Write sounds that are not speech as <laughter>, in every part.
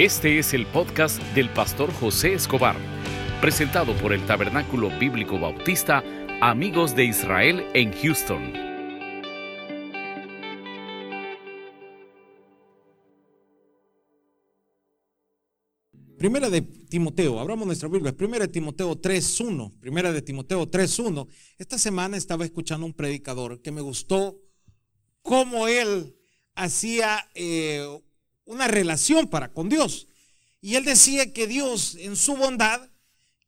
Este es el podcast del pastor José Escobar, presentado por el Tabernáculo Bíblico Bautista Amigos de Israel en Houston. Primera de Timoteo, abramos nuestra Biblia, Primera de Timoteo 3.1, Primera de Timoteo 3.1. Esta semana estaba escuchando un predicador que me gustó cómo él hacía eh, una relación para con Dios. Y él decía que Dios en su bondad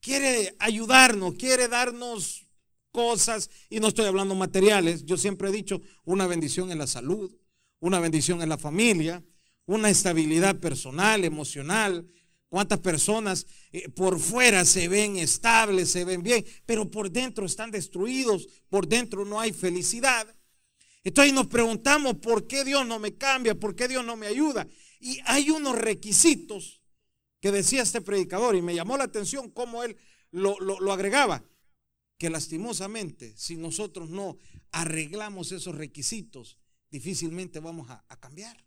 quiere ayudarnos, quiere darnos cosas, y no estoy hablando materiales, yo siempre he dicho una bendición en la salud, una bendición en la familia, una estabilidad personal, emocional. ¿Cuántas personas eh, por fuera se ven estables, se ven bien, pero por dentro están destruidos, por dentro no hay felicidad? Entonces nos preguntamos por qué Dios no me cambia, por qué Dios no me ayuda. Y hay unos requisitos que decía este predicador y me llamó la atención cómo él lo, agregaba, que lastimosamente si nosotros no arreglamos esos requisitos, difícilmente vamos a, cambiar.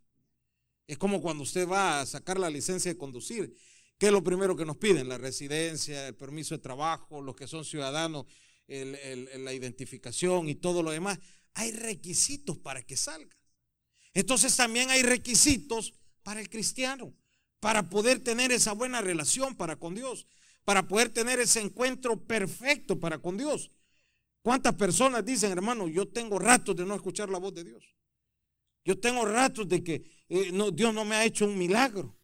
Es como cuando usted va a sacar la licencia de conducir. ¿Qué es lo primero que nos piden? La residencia, el permiso de trabajo, los que son ciudadanos, la identificación y todo lo demás. Hay requisitos para que salga. Entonces también hay requisitos para el cristiano, para poder tener esa buena relación para con Dios, para poder tener ese encuentro perfecto para con Dios. ¿Cuántas personas dicen, hermano, yo tengo ratos de no escuchar la voz de Dios? Yo tengo ratos de que eh, no, Dios no me ha hecho un milagro.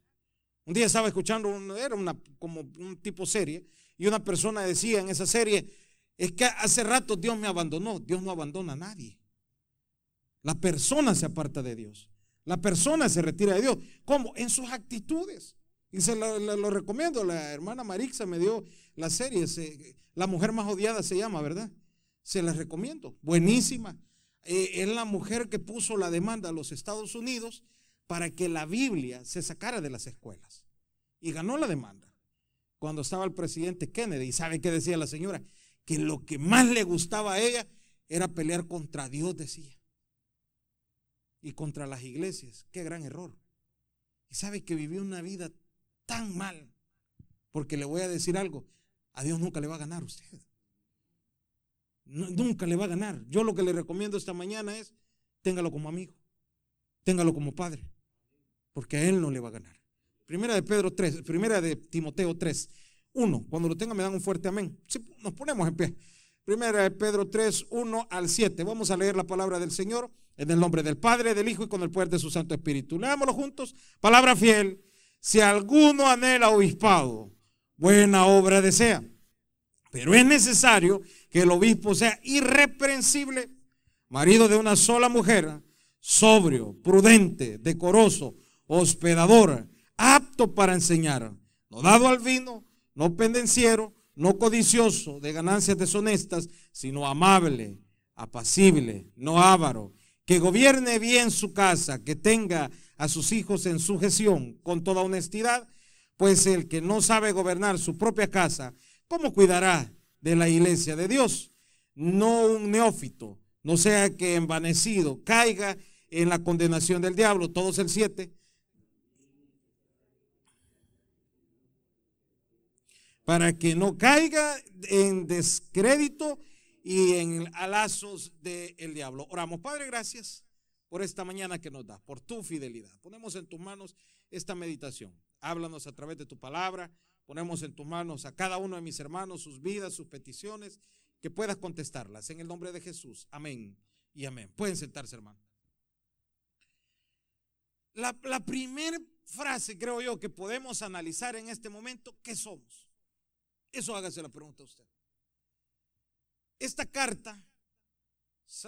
Un día estaba escuchando, era una, como un tipo serie, y una persona decía en esa serie, es que hace rato Dios me abandonó. Dios no abandona a nadie. La persona se aparta de Dios. La persona se retira de Dios. ¿Cómo? En sus actitudes. Y se lo, recomiendo. La hermana Marixa me dio la serie. la mujer más odiada se llama, ¿verdad? Se la recomiendo. Buenísima. Eh, es la mujer que puso la demanda a los Estados Unidos para que la Biblia se sacara de las escuelas. Y ganó la demanda. Cuando estaba el presidente Kennedy. ¿Y sabe qué decía la señora? Que lo que más le gustaba a ella era pelear contra Dios, decía y contra las iglesias. Qué gran error. Y sabe que vivió una vida tan mal, porque le voy a decir algo, a Dios nunca le va a ganar usted. nunca le va a ganar. Yo lo que le recomiendo esta mañana es, téngalo como amigo, téngalo como padre, porque a Él no le va a ganar. Primera de Pedro 3, primera de Timoteo 3, 1. Cuando lo tenga me dan un fuerte amén. nos ponemos en pie. Primera de Pedro 3, 1 al 7. Vamos a leer la palabra del Señor. En el nombre del Padre, del Hijo y con el poder de su Santo Espíritu. Leámoslo juntos. Palabra fiel. Si alguno anhela obispado, buena obra desea. Pero es necesario que el obispo sea irreprensible, marido de una sola mujer, sobrio, prudente, decoroso, hospedador, apto para enseñar, no dado al vino, no pendenciero, no codicioso de ganancias deshonestas, sino amable, apacible, no avaro que gobierne bien su casa, que tenga a sus hijos en sujeción con toda honestidad, pues el que no sabe gobernar su propia casa, ¿cómo cuidará de la iglesia de Dios? No un neófito, no sea que envanecido caiga en la condenación del diablo. Todos el siete. Para que no caiga en descrédito y en alazos del diablo. Oramos, Padre, gracias por esta mañana que nos da, por tu fidelidad. Ponemos en tus manos esta meditación. Háblanos a través de tu palabra. Ponemos en tus manos a cada uno de mis hermanos sus vidas, sus peticiones, que puedas contestarlas. En el nombre de Jesús. Amén y amén. Pueden sentarse, hermano. La, la primera frase, creo yo, que podemos analizar en este momento, ¿qué somos? Eso hágase la pregunta a usted. Esta carta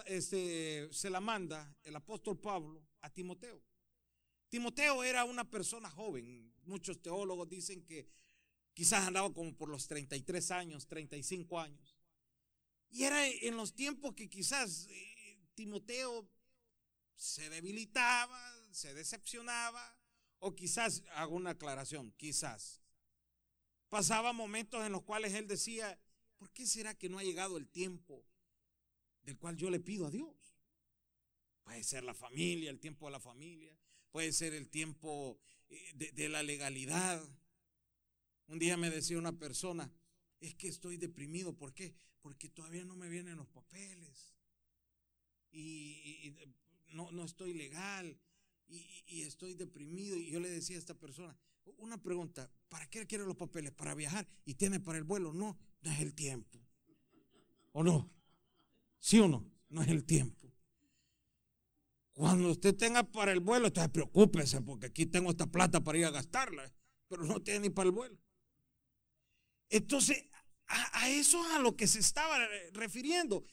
este, se la manda el apóstol Pablo a Timoteo. Timoteo era una persona joven. Muchos teólogos dicen que quizás andaba como por los 33 años, 35 años. Y era en los tiempos que quizás eh, Timoteo se debilitaba, se decepcionaba, o quizás, hago una aclaración, quizás pasaba momentos en los cuales él decía, ¿por qué será que no ha llegado el tiempo del cual yo le pido a Dios? Puede ser la familia, el tiempo de la familia, puede ser el tiempo de, de la legalidad. Un día me decía una persona, es que estoy deprimido. ¿Por qué? Porque todavía no me vienen los papeles. Y, no, no, estoy legal. Y, estoy deprimido. Y yo le decía a esta persona, una pregunta, ¿para qué quiere los papeles? ¿Para viajar? ¿Y tiene para el vuelo? No, no es el tiempo. ¿O no? ¿Sí o no? No es el tiempo. Cuando usted tenga para el vuelo, entonces preocúpese, porque aquí tengo esta plata para ir a gastarla, pero no tiene ni para el vuelo. Entonces, a, eso a lo que se estaba refiriendo.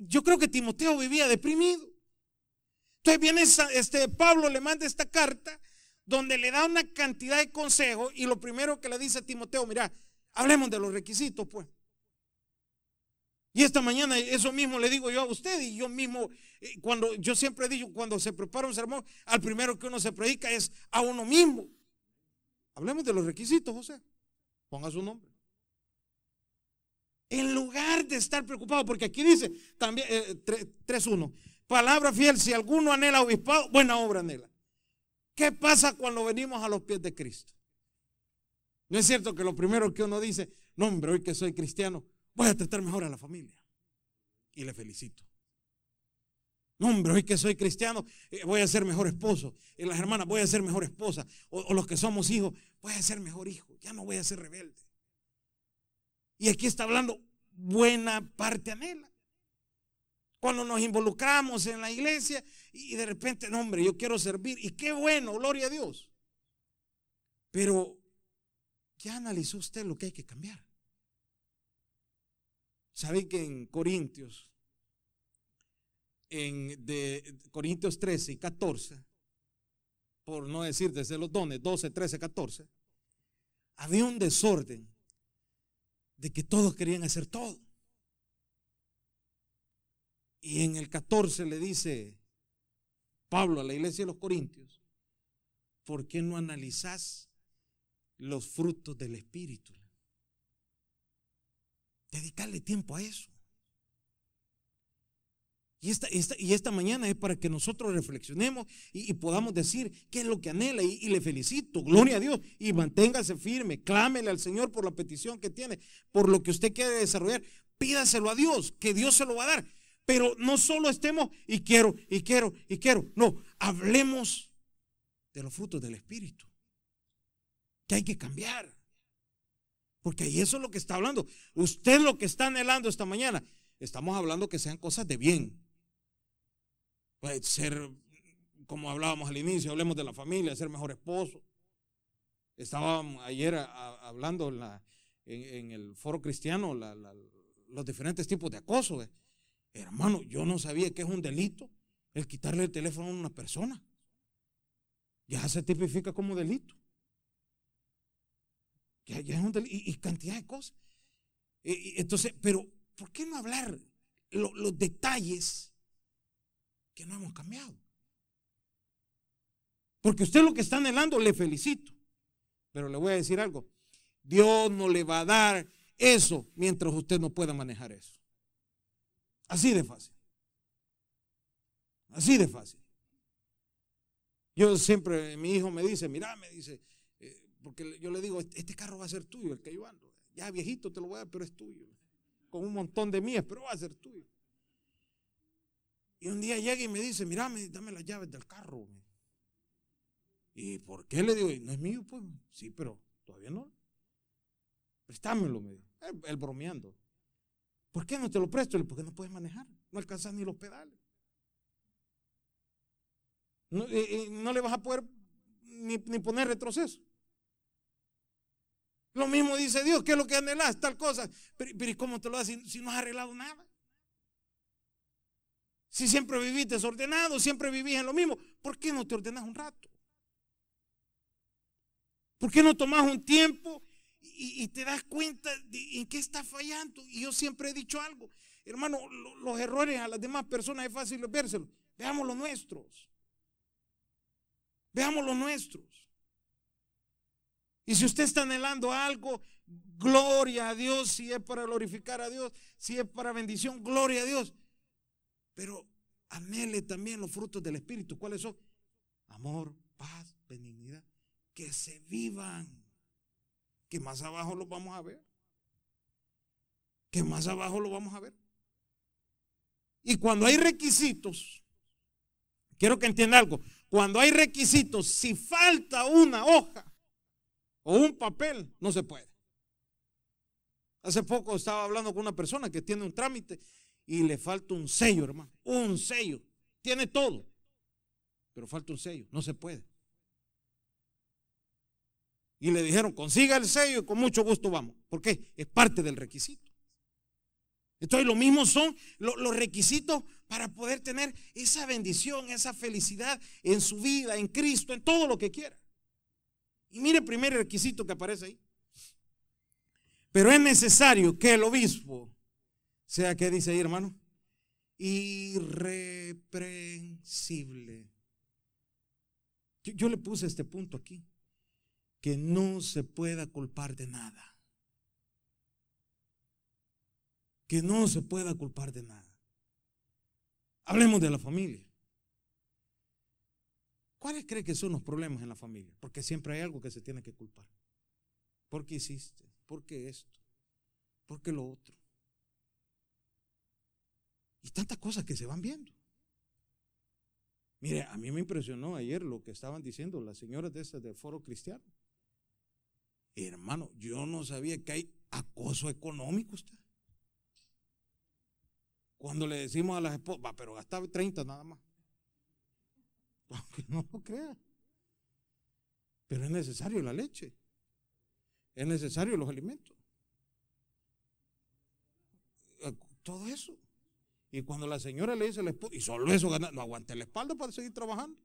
Yo creo que Timoteo vivía deprimido. Entonces viene este Pablo, le manda esta carta donde le da una cantidad de consejos y lo primero que le dice a Timoteo, mira, hablemos de los requisitos, pues. Y esta mañana eso mismo le digo yo a usted y yo mismo, eh, cuando yo siempre he dicho, cuando se prepara un sermón, al primero que uno se predica es a uno mismo. Hablemos de los requisitos, José. Ponga su nombre. En lugar de estar preocupado, porque aquí dice también eh, 3.1, palabra fiel, si alguno anhela obispado, buena obra anhela. ¿Qué pasa cuando venimos a los pies de Cristo? No es cierto que lo primero que uno dice, no hombre, hoy que soy cristiano, voy a tratar mejor a la familia. Y le felicito. No, hombre, hoy que soy cristiano, eh, voy a ser mejor esposo. Y las hermanas, voy a ser mejor esposa. o los que somos hijos, voy a ser mejor hijo. Ya no voy a ser rebelde. Y aquí está hablando, buena parte anhela. Cuando nos involucramos en la iglesia y de repente, no hombre, yo quiero servir. Y qué bueno, gloria a Dios. Pero ya analizó usted lo que hay que cambiar. ¿Sabe que en Corintios, en de Corintios 13 y 14, por no decir desde los dones, 12, 13, 14, había un desorden de que todos querían hacer todo. Y en el 14 le dice Pablo a la iglesia de los Corintios, ¿por qué no analizás los frutos del Espíritu? Dedicarle tiempo a eso. Y esta, y esta mañana es para que nosotros reflexionemos y, podamos decir qué es lo que anhela. Y, le felicito, gloria a Dios. Y manténgase firme, clámele al Señor por la petición que tiene, por lo que usted quiere desarrollar. Pídaselo a Dios, que Dios se lo va a dar. Pero no solo estemos y quiero, y quiero, y quiero. No, hablemos de los frutos del Espíritu. Que hay que cambiar. Porque ahí eso es lo que está hablando. Usted lo que está anhelando esta mañana. Estamos hablando que sean cosas de bien Puede ser, como hablábamos al inicio, hablemos de la familia, ser mejor esposo. Estábamos ayer hablando en, el foro cristiano los diferentes tipos de acoso. Hermano, yo no sabía que es un delito el quitarle el teléfono a una persona. Ya se tipifica como delito. Ya, es un delito. Y, cantidad de cosas. entonces, pero, ¿por qué no hablar los detalles que no hemos cambiado. Porque usted lo que está anhelando, le felicito. Pero le voy a decir algo. Dios no le va a dar eso mientras usted no pueda manejar eso. Así de fácil. Así de fácil. Yo siempre, mi hijo me dice, mira, me dice, eh, porque yo le digo, este carro va a ser tuyo, el que yo ando. Ya viejito te lo voy a dar, pero es tuyo. Con un montón de mías, pero va a ser tuyo. Y un día llega y me dice, mira, dame las llaves del carro. ¿Y por qué le digo? No es mío, pues. Sí, pero todavía no. Préstamelo, me dijo. Él, bromeando. ¿Por qué no te lo presto? Porque no puedes manejar. No alcanzas ni los pedales. No, eh, eh, le vas a poder ni, poner retroceso. Lo mismo dice Dios, ¿qué es lo que anhelas? Tal cosa. Pero, pero ¿cómo te lo das si no has arreglado nada? Si siempre vivís desordenado, siempre vivís en lo mismo, ¿por qué no te ordenas un rato? ¿Por qué no tomas un tiempo y, te das cuenta de en qué estás fallando? Y yo siempre he dicho algo, hermano, los errores a las demás personas es fácil vérselos. Veamos los nuestros. Veamos los nuestros. Y si usted está anhelando algo, gloria a Dios, si es para glorificar a Dios, si es para bendición, gloria a Dios. Pero anhele también los frutos del Espíritu. ¿Cuáles son? Amor, paz, benignidad que se vivan, que más abajo lo vamos a ver, que más abajo lo vamos a ver. Y cuando hay requisitos, quiero que entienda algo, cuando hay requisitos, si falta una hoja o un papel, no se puede. Hace poco estaba hablando con una persona que tiene un trámite y le falta un sello, hermano. Un sello. Tiene todo. Pero falta un sello. No se puede. Y le dijeron, consiga el sello y con mucho gusto vamos. ¿Por qué? Es parte del requisito. Entonces lo mismo son los requisitos para poder tener esa bendición, esa felicidad en su vida, en Cristo, en todo lo que quiera. Y mire el primer requisito que aparece ahí. Pero es necesario que el obispo sea, ¿qué dice ahí, hermano? Irreprensible. yo le puse este punto aquí. Que no se pueda culpar de nada. Que no se pueda culpar de nada. Hablemos de la familia. ¿Cuáles cree que son los problemas en la familia? Porque siempre hay algo que se tiene que culpar. ¿Por qué hiciste? ¿Por qué esto? ¿Por qué lo otro? Y tantas cosas que se van viendo. Mire, a mí me impresionó ayer lo que estaban diciendo las señoras de ese del foro cristiano. Hermano, yo no sabía que hay acoso económico usted. Cuando le decimos a las esposas, va, pero gastaba 30 nada más. <laughs> Aunque no lo crea. Pero es necesario la leche. Es necesario los alimentos. Eh, todo eso. Y cuando la señora le dice al esposo, y solo eso gana, no aguante la espalda para seguir trabajando.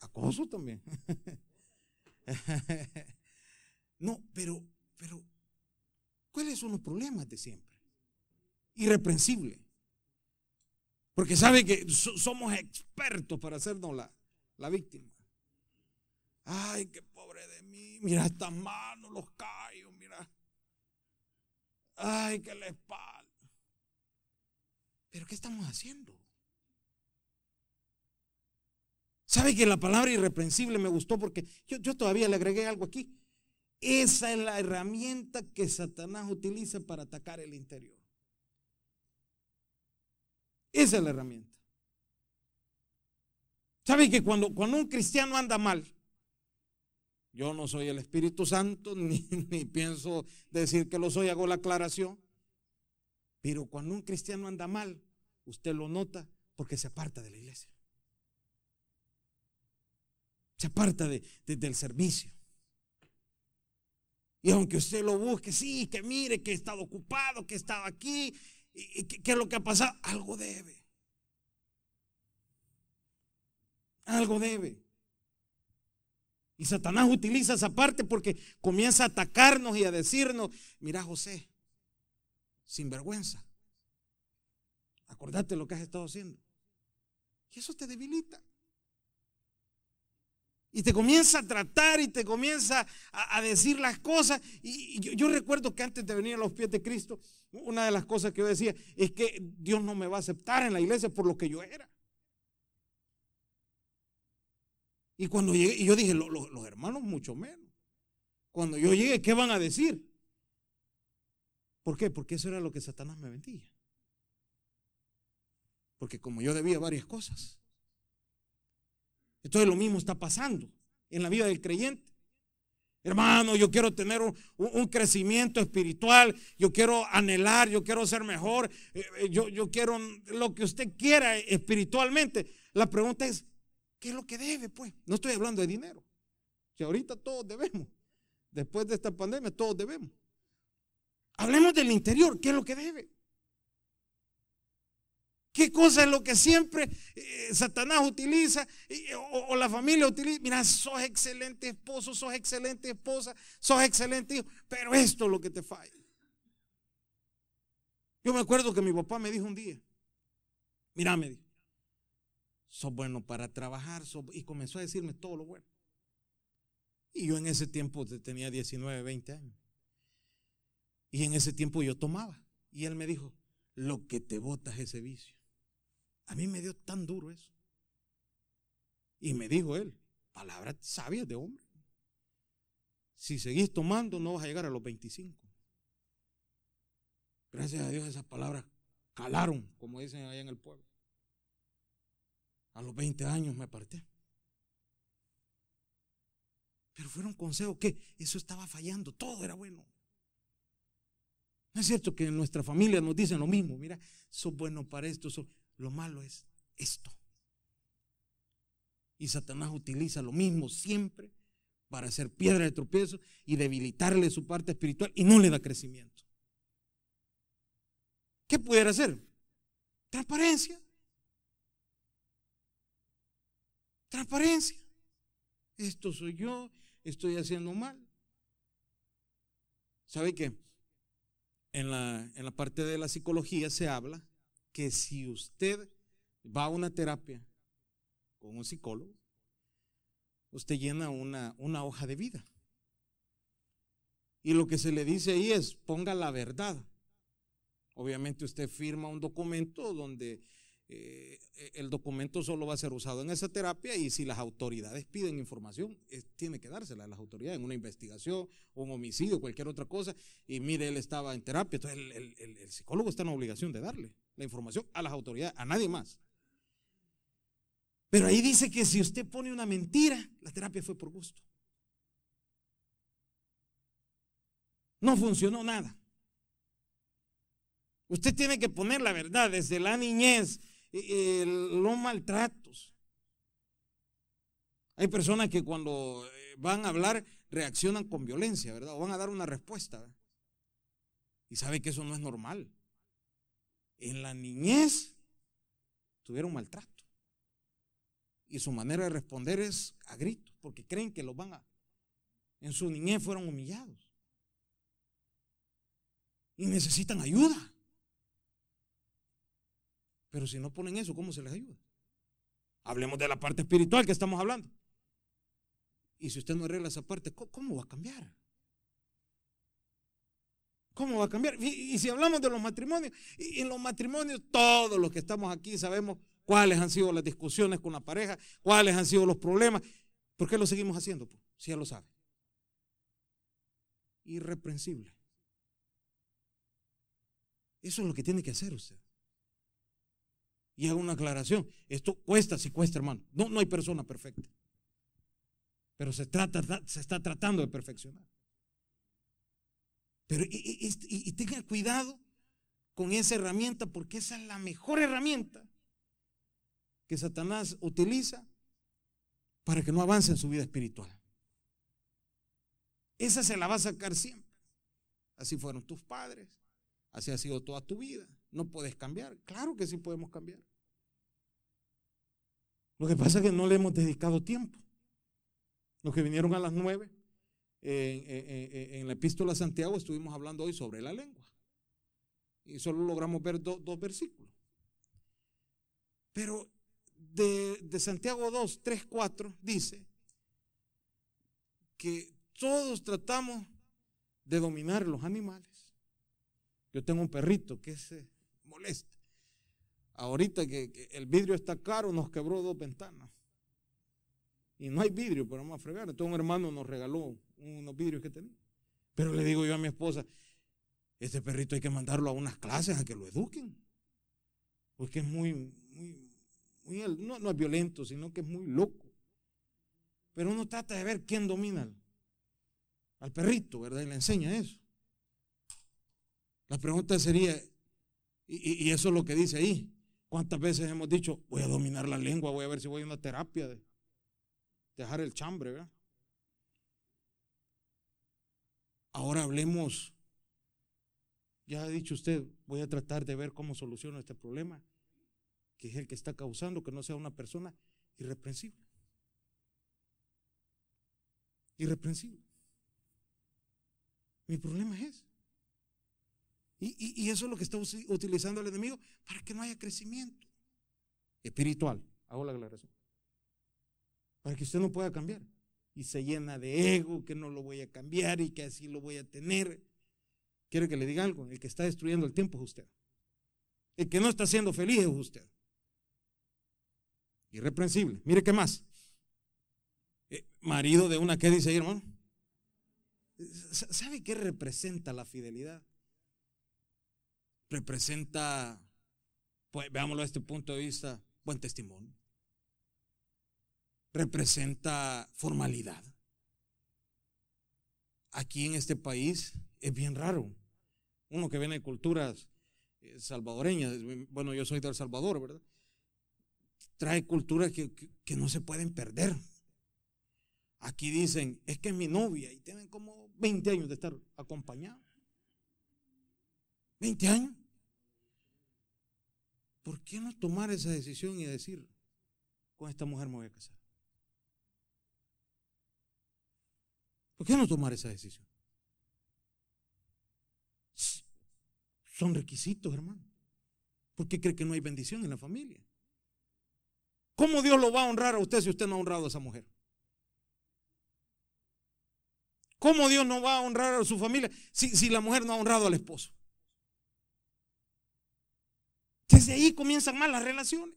Acoso también. <laughs> no, pero, pero, ¿cuáles son los problemas de siempre? Irreprensible. Porque sabe que somos expertos para hacernos la, la víctima. Ay, qué pobre de mí. Mira estas manos, los callos, mira. Ay, que la espalda. Pero ¿qué estamos haciendo? ¿Sabe que la palabra irreprensible me gustó? Porque yo, yo todavía le agregué algo aquí. Esa es la herramienta que Satanás utiliza para atacar el interior. Esa es la herramienta. ¿Sabe que cuando, cuando un cristiano anda mal, yo no soy el Espíritu Santo, <laughs> ni, ni, pienso decir que lo soy, hago la aclaración. Pero cuando un cristiano anda mal, usted lo nota porque se aparta de la iglesia. Se aparta de, del servicio. Y aunque usted lo busque, sí, que mire que he estado ocupado, que he estado aquí, y, ¿qué es lo que ha pasado? Algo debe. Algo debe. Y Satanás utiliza esa parte porque comienza a atacarnos y a decirnos, mira José, sin vergüenza, acordate lo que has estado haciendo. Y eso te debilita. Y te comienza a tratar y te comienza a, decir las cosas. Y, yo, recuerdo que antes de venir a los pies de Cristo, una de las cosas que yo decía es que Dios no me va a aceptar en la iglesia por lo que yo era. Y cuando llegué, y yo dije, los hermanos mucho menos. Cuando yo llegué, ¿qué van a decir? ¿Por qué? Porque eso era lo que Satanás me vendía. Porque como yo debía varias cosas. Entonces lo mismo está pasando en la vida del creyente. Hermano, yo quiero tener un, crecimiento espiritual, yo quiero anhelar, yo quiero ser mejor, eh, eh, yo, yo quiero lo que usted quiera espiritualmente. La pregunta es, ¿qué es lo que debe? Pues no estoy hablando de dinero, que ahorita todos debemos. Después de esta pandemia, todos debemos. Hablemos del interior, ¿qué es lo que debe? ¿Qué cosa es lo que siempre eh, Satanás utiliza o, la familia utiliza? Mira, sos excelente esposo, sos excelente esposa, sos excelente hijo, pero esto es lo que te falla. Yo me acuerdo que mi papá me dijo un día, mira, me dijo, sos bueno para trabajar, y comenzó a decirme todo lo bueno. Y yo en ese tiempo tenía 19, 20 años. Y en ese tiempo yo tomaba. Y él me dijo, lo que te botas es ese vicio. A mí me dio tan duro eso. Y me dijo él, palabras sabias de hombre. si seguís tomando no vas a llegar a los 25. Gracias a Dios esas palabras calaron, como dicen allá en el pueblo. A los 20 años me aparté. Pero fueron consejos que eso estaba fallando, todo era bueno. No es cierto que en nuestra familia nos dicen lo mismo, mira, sos bueno para esto, lo malo es esto. Y Satanás utiliza lo mismo siempre para hacer piedra de tropiezo y debilitarle su parte espiritual y no le da crecimiento. ¿Qué pudiera hacer? Transparencia. Transparencia. Esto soy yo, estoy haciendo mal. ¿Sabe qué? En la, en la parte de la psicología se habla que si usted va a una terapia con un psicólogo, usted llena una, una hoja de vida. Y lo que se le dice ahí es, ponga la verdad. Obviamente usted firma un documento donde eh, el documento solo va a ser usado en esa terapia y si las autoridades piden información, tiene que dársela a las autoridades en una investigación, un homicidio, cualquier otra cosa. Y mire, él estaba en terapia, entonces el psicólogo está en obligación de darle la información a las autoridades, a nadie más. Pero ahí dice que si usted pone una mentira, la terapia fue por gusto. No funcionó nada. Usted tiene que poner la verdad desde la niñez, los maltratos. Hay personas que cuando eh, van a hablar reaccionan con violencia, ¿verdad? O van a dar una respuesta. Y sabe que eso no es normal. En la niñez tuvieron maltrato. Y su manera de responder es a gritos, porque creen que los van a... En su niñez fueron humillados. Y necesitan ayuda. Pero si no ponen eso, ¿cómo se les ayuda? Hablemos de la parte espiritual que estamos hablando. Y si usted no arregla esa parte, ¿cómo va a cambiar? ¿Cómo va a cambiar? Y, si hablamos de los matrimonios, en los matrimonios todos los que estamos aquí sabemos cuáles han sido las discusiones con la pareja, cuáles han sido los problemas. ¿Por qué lo seguimos haciendo? Si ya lo sabe. Irreprensible. Eso es lo que tiene que hacer usted. Y hago una aclaración. Esto cuesta, si cuesta, hermano. No, no hay persona perfecta. Pero se, trata, se está tratando de perfeccionar. Pero y, y cuidado con esa herramienta porque esa es la mejor herramienta que Satanás utiliza para que no avance en su vida espiritual. Esa se la va a sacar siempre. Así fueron tus padres, así ha sido toda tu vida. No puedes cambiar. Claro que sí podemos cambiar. Lo que pasa es que no le hemos dedicado tiempo. Los que vinieron a las nueve, en la epístola de Santiago estuvimos hablando hoy sobre la lengua. Y solo logramos ver dos versículos. Pero de, Santiago 2, 3, 4 dice que todos tratamos de dominar los animales. Yo tengo un perrito que se molesta. Ahorita que, el vidrio está caro, nos quebró dos ventanas. Y no hay vidrio, pero vamos a fregar. Entonces un hermano nos regaló unos vidrios que tenía. Pero le digo yo a mi esposa, este perrito hay que mandarlo a unas clases a que lo eduquen. Porque es muy, muy, no, es violento, sino que es muy loco. Pero uno trata de ver quién domina al, perrito, ¿verdad? Y le enseña eso. La pregunta sería, y, eso es lo que dice ahí, ¿cuántas veces hemos dicho, voy a dominar la lengua, voy a ver si voy a una terapia de dejar el chambre, ¿verdad? Ahora hablemos, ya ha dicho usted, voy a tratar de ver cómo soluciono este problema que es el que está causando que no sea una persona irreprensible. Irreprensible. Mi problema es ese. Y, eso es lo que está utilizando el enemigo para que no haya crecimiento espiritual. Hago la aclaración. Para que usted no pueda cambiar. Y se llena de ego, que no lo voy a cambiar y que así lo voy a tener. Quiere que le diga algo. El que está destruyendo el tiempo es usted. El que no está siendo feliz es usted. Irreprensible. Mire qué más. Eh, marido de una, ¿qué dice ahí, hermano? ¿sabe qué representa la fidelidad? Representa, pues veámoslo desde este punto de vista, buen testimonio. Representa formalidad. Aquí en este país es bien raro. Uno que viene de culturas eh, salvadoreñas, bueno, yo soy de Salvador, ¿verdad? Trae culturas que, que no se pueden perder. Aquí dicen, es que es mi novia y tienen como 20 años de estar acompañados. 20 años. ¿Por qué no tomar esa decisión y decir, con esta mujer me voy a casar? ¿Por qué no tomar esa decisión? Son requisitos, hermano. ¿Por qué cree que no hay bendición en la familia? ¿Cómo Dios lo va a honrar a usted si usted no ha honrado a esa mujer? ¿Cómo Dios no va a honrar a su familia si, si la mujer no ha honrado al esposo? Desde ahí comienzan mal las relaciones.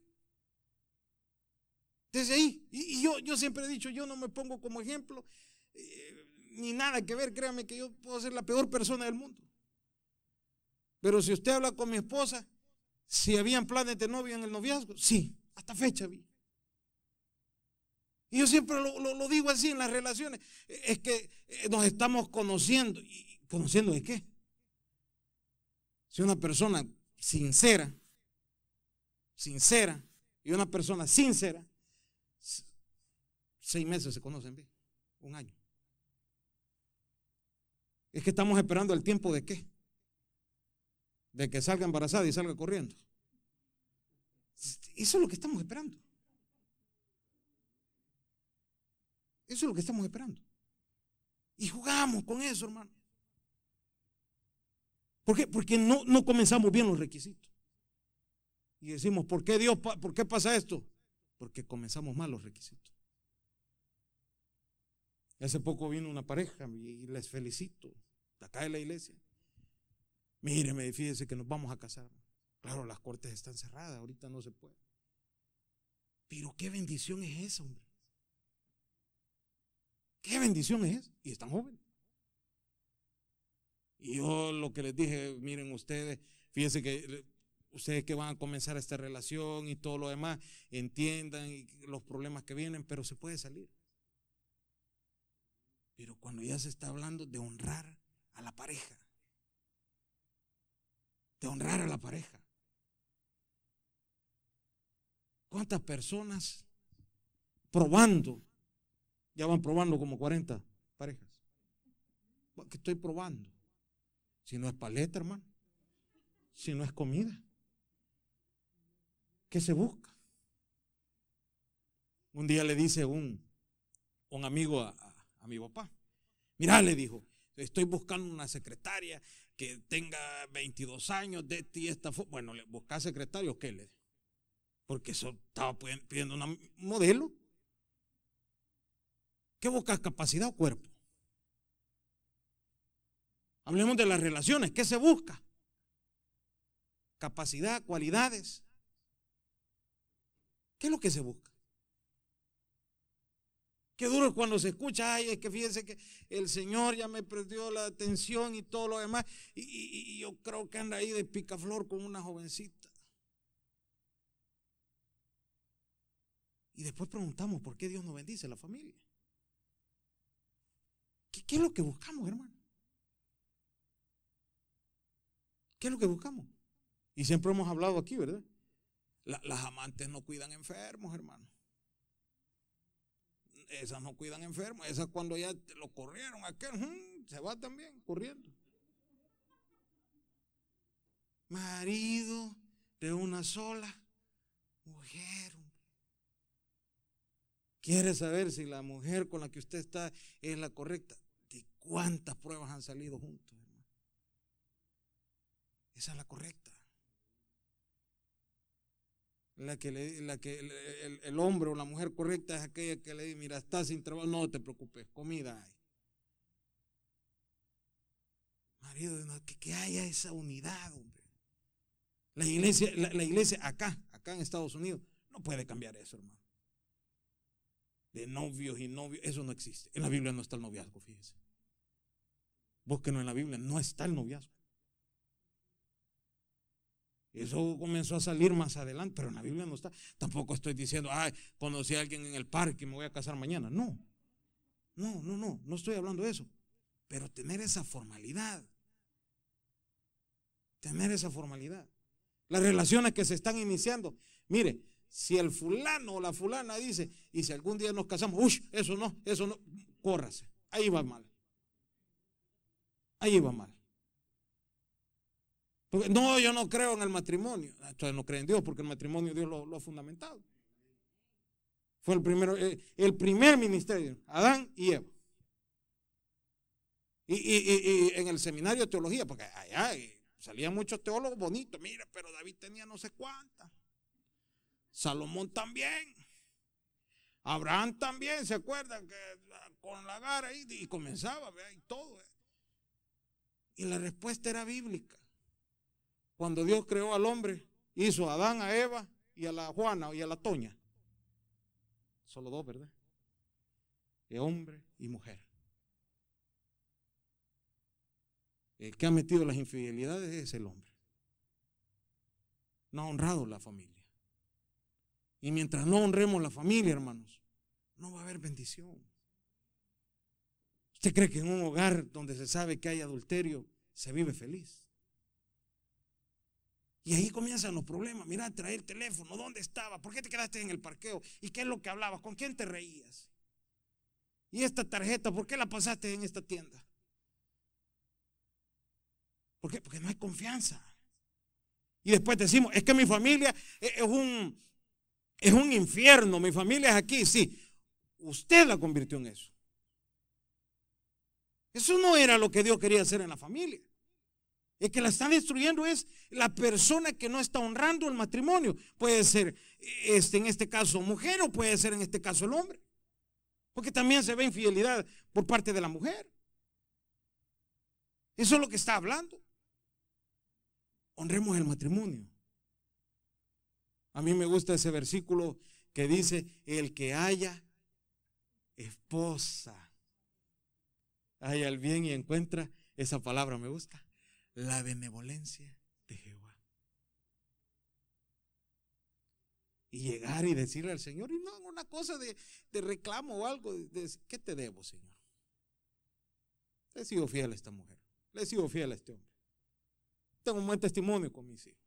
Desde ahí. Y, yo, yo siempre he dicho, yo no me pongo como ejemplo, eh, ni nada que ver, créame que yo puedo ser la peor persona del mundo. Pero si usted habla con mi esposa, si habían planes de novia en el noviazgo, sí, hasta fecha vi. Y yo siempre lo, digo así en las relaciones. Es que eh, nos estamos conociendo. ¿Y conociendo de qué? Si una persona sincera, sincera, y una persona sincera, seis meses se conocen bien, un año. Es que estamos esperando el tiempo de qué? De que salga embarazada y salga corriendo. Eso es lo que estamos esperando. Eso es lo que estamos esperando. Y jugamos con eso, hermano. ¿Por qué? Porque no, no comenzamos bien los requisitos. Y decimos, ¿por qué Dios, por qué pasa esto? Porque comenzamos mal los requisitos. Hace poco vino una pareja y les felicito, de acá de la iglesia. Míreme, fíjese que nos vamos a casar. Claro, las cortes están cerradas, ahorita no se puede. Pero qué bendición es esa, hombre. ¿Qué bendición es? Y están jóvenes. Y yo lo que les dije, miren ustedes, fíjense que ustedes que van a comenzar esta relación y todo lo demás, entiendan los problemas que vienen, pero se puede salir. Pero cuando ya se está hablando de honrar a la pareja, de honrar a la pareja. ¿Cuántas personas probando ya van probando como 40 parejas. ¿Qué estoy probando? Si no es paleta, hermano. Si no es comida. ¿Qué se busca? Un día le dice un, un amigo a, mi papá. Mira, le dijo, estoy buscando una secretaria que tenga 22 años de ti esta Bueno, le busca secretario, ¿qué le? Porque eso estaba pidiendo una modelo. ¿Qué buscas, capacidad o cuerpo? Hablemos de las relaciones. ¿Qué se busca? Capacidad, cualidades. ¿Qué es lo que se busca? Qué duro es cuando se escucha, ay, es que fíjense que el Señor ya me perdió la atención y todo lo demás. Y, yo creo que anda ahí de picaflor con una jovencita. Y después preguntamos por qué Dios no bendice a la familia. ¿Qué, es lo que buscamos, hermano? ¿Qué es lo que buscamos? Y siempre hemos hablado aquí, ¿verdad? Las amantes no cuidan enfermos, hermano. Esas no cuidan enfermos. Esas cuando ya lo corrieron, aquel se va también corriendo. Marido de una sola mujer. Quiere saber si la mujer con la que usted está es la correcta. ¿De cuántas pruebas han salido juntos, hermano? Esa es la correcta. La que, la que el, hombre o la mujer correcta es aquella que le dice, mira, estás sin trabajo, no te preocupes, comida hay. Marido, que, haya esa unidad, hombre. La iglesia, la iglesia acá, acá en Estados Unidos, no puede cambiar eso, hermano de novios y novios, eso no existe. En la Biblia no está el noviazgo, fíjese. Búsquenlo en la Biblia, no está el noviazgo. Eso comenzó a salir más adelante, pero en la Biblia no está. Tampoco estoy diciendo, ay, conocí a alguien en el parque y me voy a casar mañana. No, no, no, no, no estoy hablando de eso. Pero tener esa formalidad, tener esa formalidad. Las relaciones que se están iniciando. Mire, si el fulano o la fulana dice, y si algún día nos casamos, uy, eso no, eso no, córrase. Ahí va mal. Ahí va mal. No, yo no creo en el matrimonio. Entonces no creen en Dios porque el matrimonio Dios lo, ha fundamentado. Fue el, primero, eh, el primer ministerio, Adán y Eva. Y, en el seminario de teología, porque allá salían muchos teólogos bonitos, mira, pero David tenía no sé cuántas. Salomón también. Abraham también, ¿se acuerdan? Que con la gara y comenzaba, y todo. Eh. Y la respuesta era bíblica. Cuando Dios creó al hombre, hizo a Adán, a Eva y a la Juana y a la Toña. Solo dos, ¿verdad? Hombre y mujer. El que ha metido las infidelidades es el hombre. No ha honrado la familia. Y mientras no honremos la familia, hermanos, no va a haber bendición. ¿Usted cree que en un hogar donde se sabe que hay adulterio se vive feliz? Y ahí comienzan los problemas. Mira, traer el teléfono. ¿Dónde estaba? ¿Por qué te quedaste en el parqueo? ¿Y qué es lo que hablabas? ¿Con quién te reías? ¿Y esta tarjeta? ¿Por qué la pasaste en esta tienda? ¿Por qué? Porque no hay confianza. Y después decimos, es que mi familia es un, es un infierno, mi familia es aquí, sí. Usted la convirtió en eso. Eso no era lo que Dios quería hacer en la familia. El que la está destruyendo es la persona que no está honrando el matrimonio. Puede ser este, en este caso mujer o puede ser en este caso el hombre. Porque también se ve infidelidad por parte de la mujer. Eso es lo que está hablando honremos el matrimonio. A mí me gusta ese versículo que dice, el que haya esposa, haya el bien y encuentra, esa palabra me gusta, la benevolencia de Jehová. Y llegar y decirle al Señor, y no una cosa de, reclamo o algo, de, ¿qué te debo, Señor? Le he sido fiel a esta mujer, le he sido fiel a este hombre. Tengo un buen testimonio con mis hijos.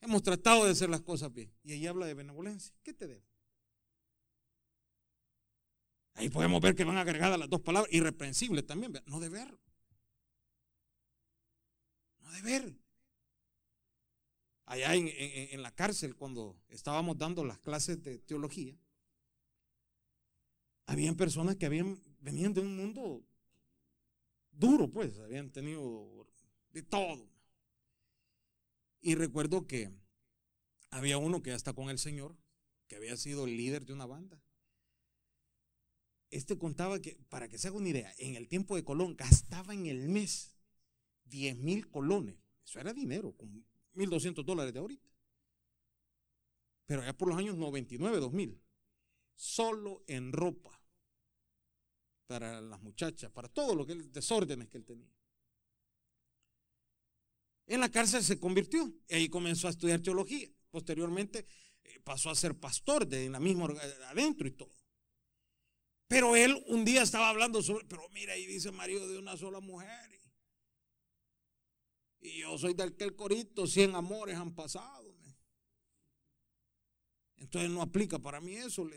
Hemos tratado de hacer las cosas bien. Y ahí habla de benevolencia. ¿Qué te debo? Ahí podemos ver que van agregadas las dos palabras. Irreprensible también. No deber. No deber. Allá en, en, la cárcel, cuando estábamos dando las clases de teología, habían personas que habían, venían de un mundo duro, pues, habían tenido de todo. Y recuerdo que había uno que ya está con el Señor, que había sido el líder de una banda. Este contaba que, para que se haga una idea, en el tiempo de Colón gastaba en el mes 10 mil colones. Eso era dinero, con 1.200 dólares de ahorita. Pero ya por los años 99, 2000, solo en ropa para las muchachas, para todo lo que él, desórdenes que él tenía. En la cárcel se convirtió y ahí comenzó a estudiar teología. Posteriormente eh, pasó a ser pastor de la misma adentro y todo. Pero él un día estaba hablando sobre, pero mira, ahí dice marido de una sola mujer. Y yo soy del que el corito, cien amores han pasado. Entonces no aplica para mí eso.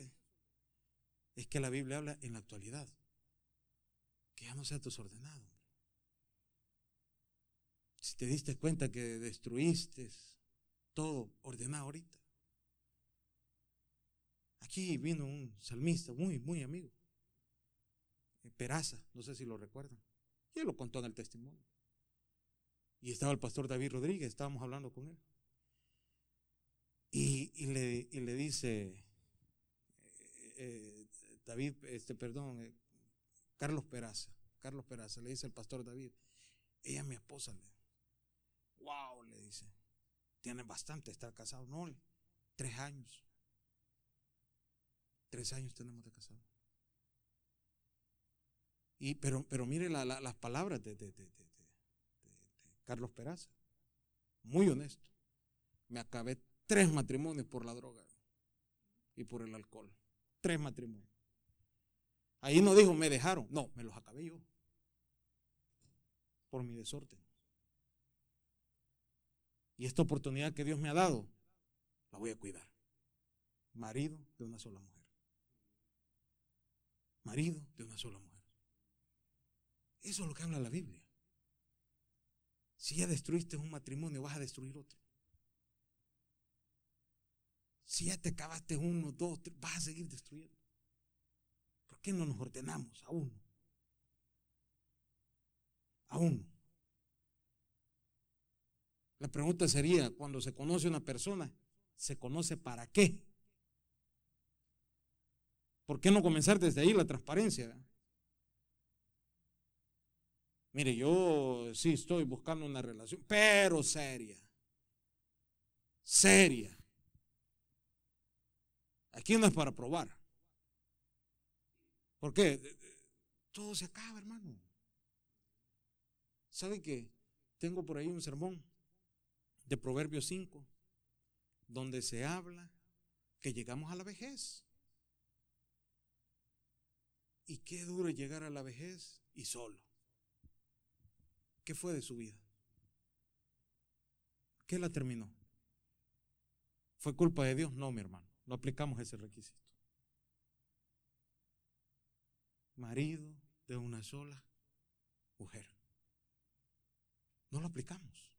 Es que la Biblia habla en la actualidad. Que ya no sea desordenado. Si te diste cuenta que destruiste todo ordenado ahorita. Aquí vino un salmista muy, muy amigo. Eh, Peraza, no sé si lo recuerdan. Y él lo contó en el testimonio. Y estaba el pastor David Rodríguez, estábamos hablando con él. Y, le, le, dice, eh, eh, David, este, perdón, Carlos Peraza, Carlos Peraza, le dice al pastor David, ella es mi esposa. Wow, le dice. Tiene bastante estar casado. No, tres años. Tres años tenemos de casado. Y, pero, pero mire las palabras de, de, Carlos Peraza. Muy honesto. Me acabé tres matrimonios por la droga y por el alcohol. Tres matrimonios. Ahí no dijo, me dejaron. No, me los acabé yo. Por mi desorden. Y esta oportunidad que Dios me ha dado, la voy a cuidar. Marido de una sola mujer. Marido de una sola mujer. Eso es lo que habla la Biblia. Si ya destruiste un matrimonio, vas a destruir otro. Si ya te acabaste uno, dos, tres, vas a seguir destruyendo. ¿Por qué no nos ordenamos a uno? A uno. La pregunta sería, cuando se conoce una persona, ¿se conoce para qué? ¿Por qué no comenzar desde ahí la transparencia? Mire, yo sí estoy buscando una relación, pero seria. Seria. Aquí no es para probar. ¿Por qué? Todo se acaba, hermano. ¿Sabe que tengo por ahí un sermón de Proverbios 5, donde se habla que llegamos a la vejez. Y qué duro llegar a la vejez y solo. ¿Qué fue de su vida? ¿Qué la terminó? ¿Fue culpa de Dios? No, mi hermano. No aplicamos ese requisito. Marido de una sola mujer. No lo aplicamos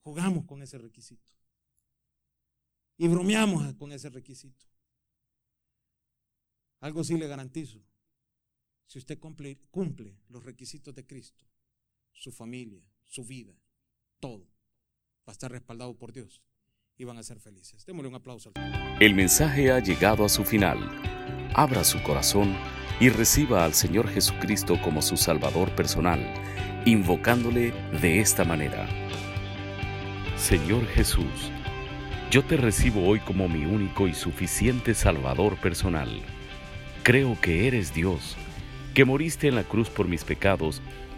jugamos con ese requisito. Y bromeamos con ese requisito. Algo sí le garantizo. Si usted cumple, cumple los requisitos de Cristo, su familia, su vida, todo, va a estar respaldado por Dios y van a ser felices. Démosle un aplauso. El mensaje ha llegado a su final. Abra su corazón y reciba al Señor Jesucristo como su Salvador personal, invocándole de esta manera. Señor Jesús, yo te recibo hoy como mi único y suficiente Salvador personal. Creo que eres Dios, que moriste en la cruz por mis pecados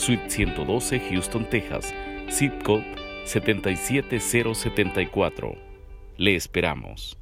Suite 112, Houston, Texas, zip code 77074. Le esperamos.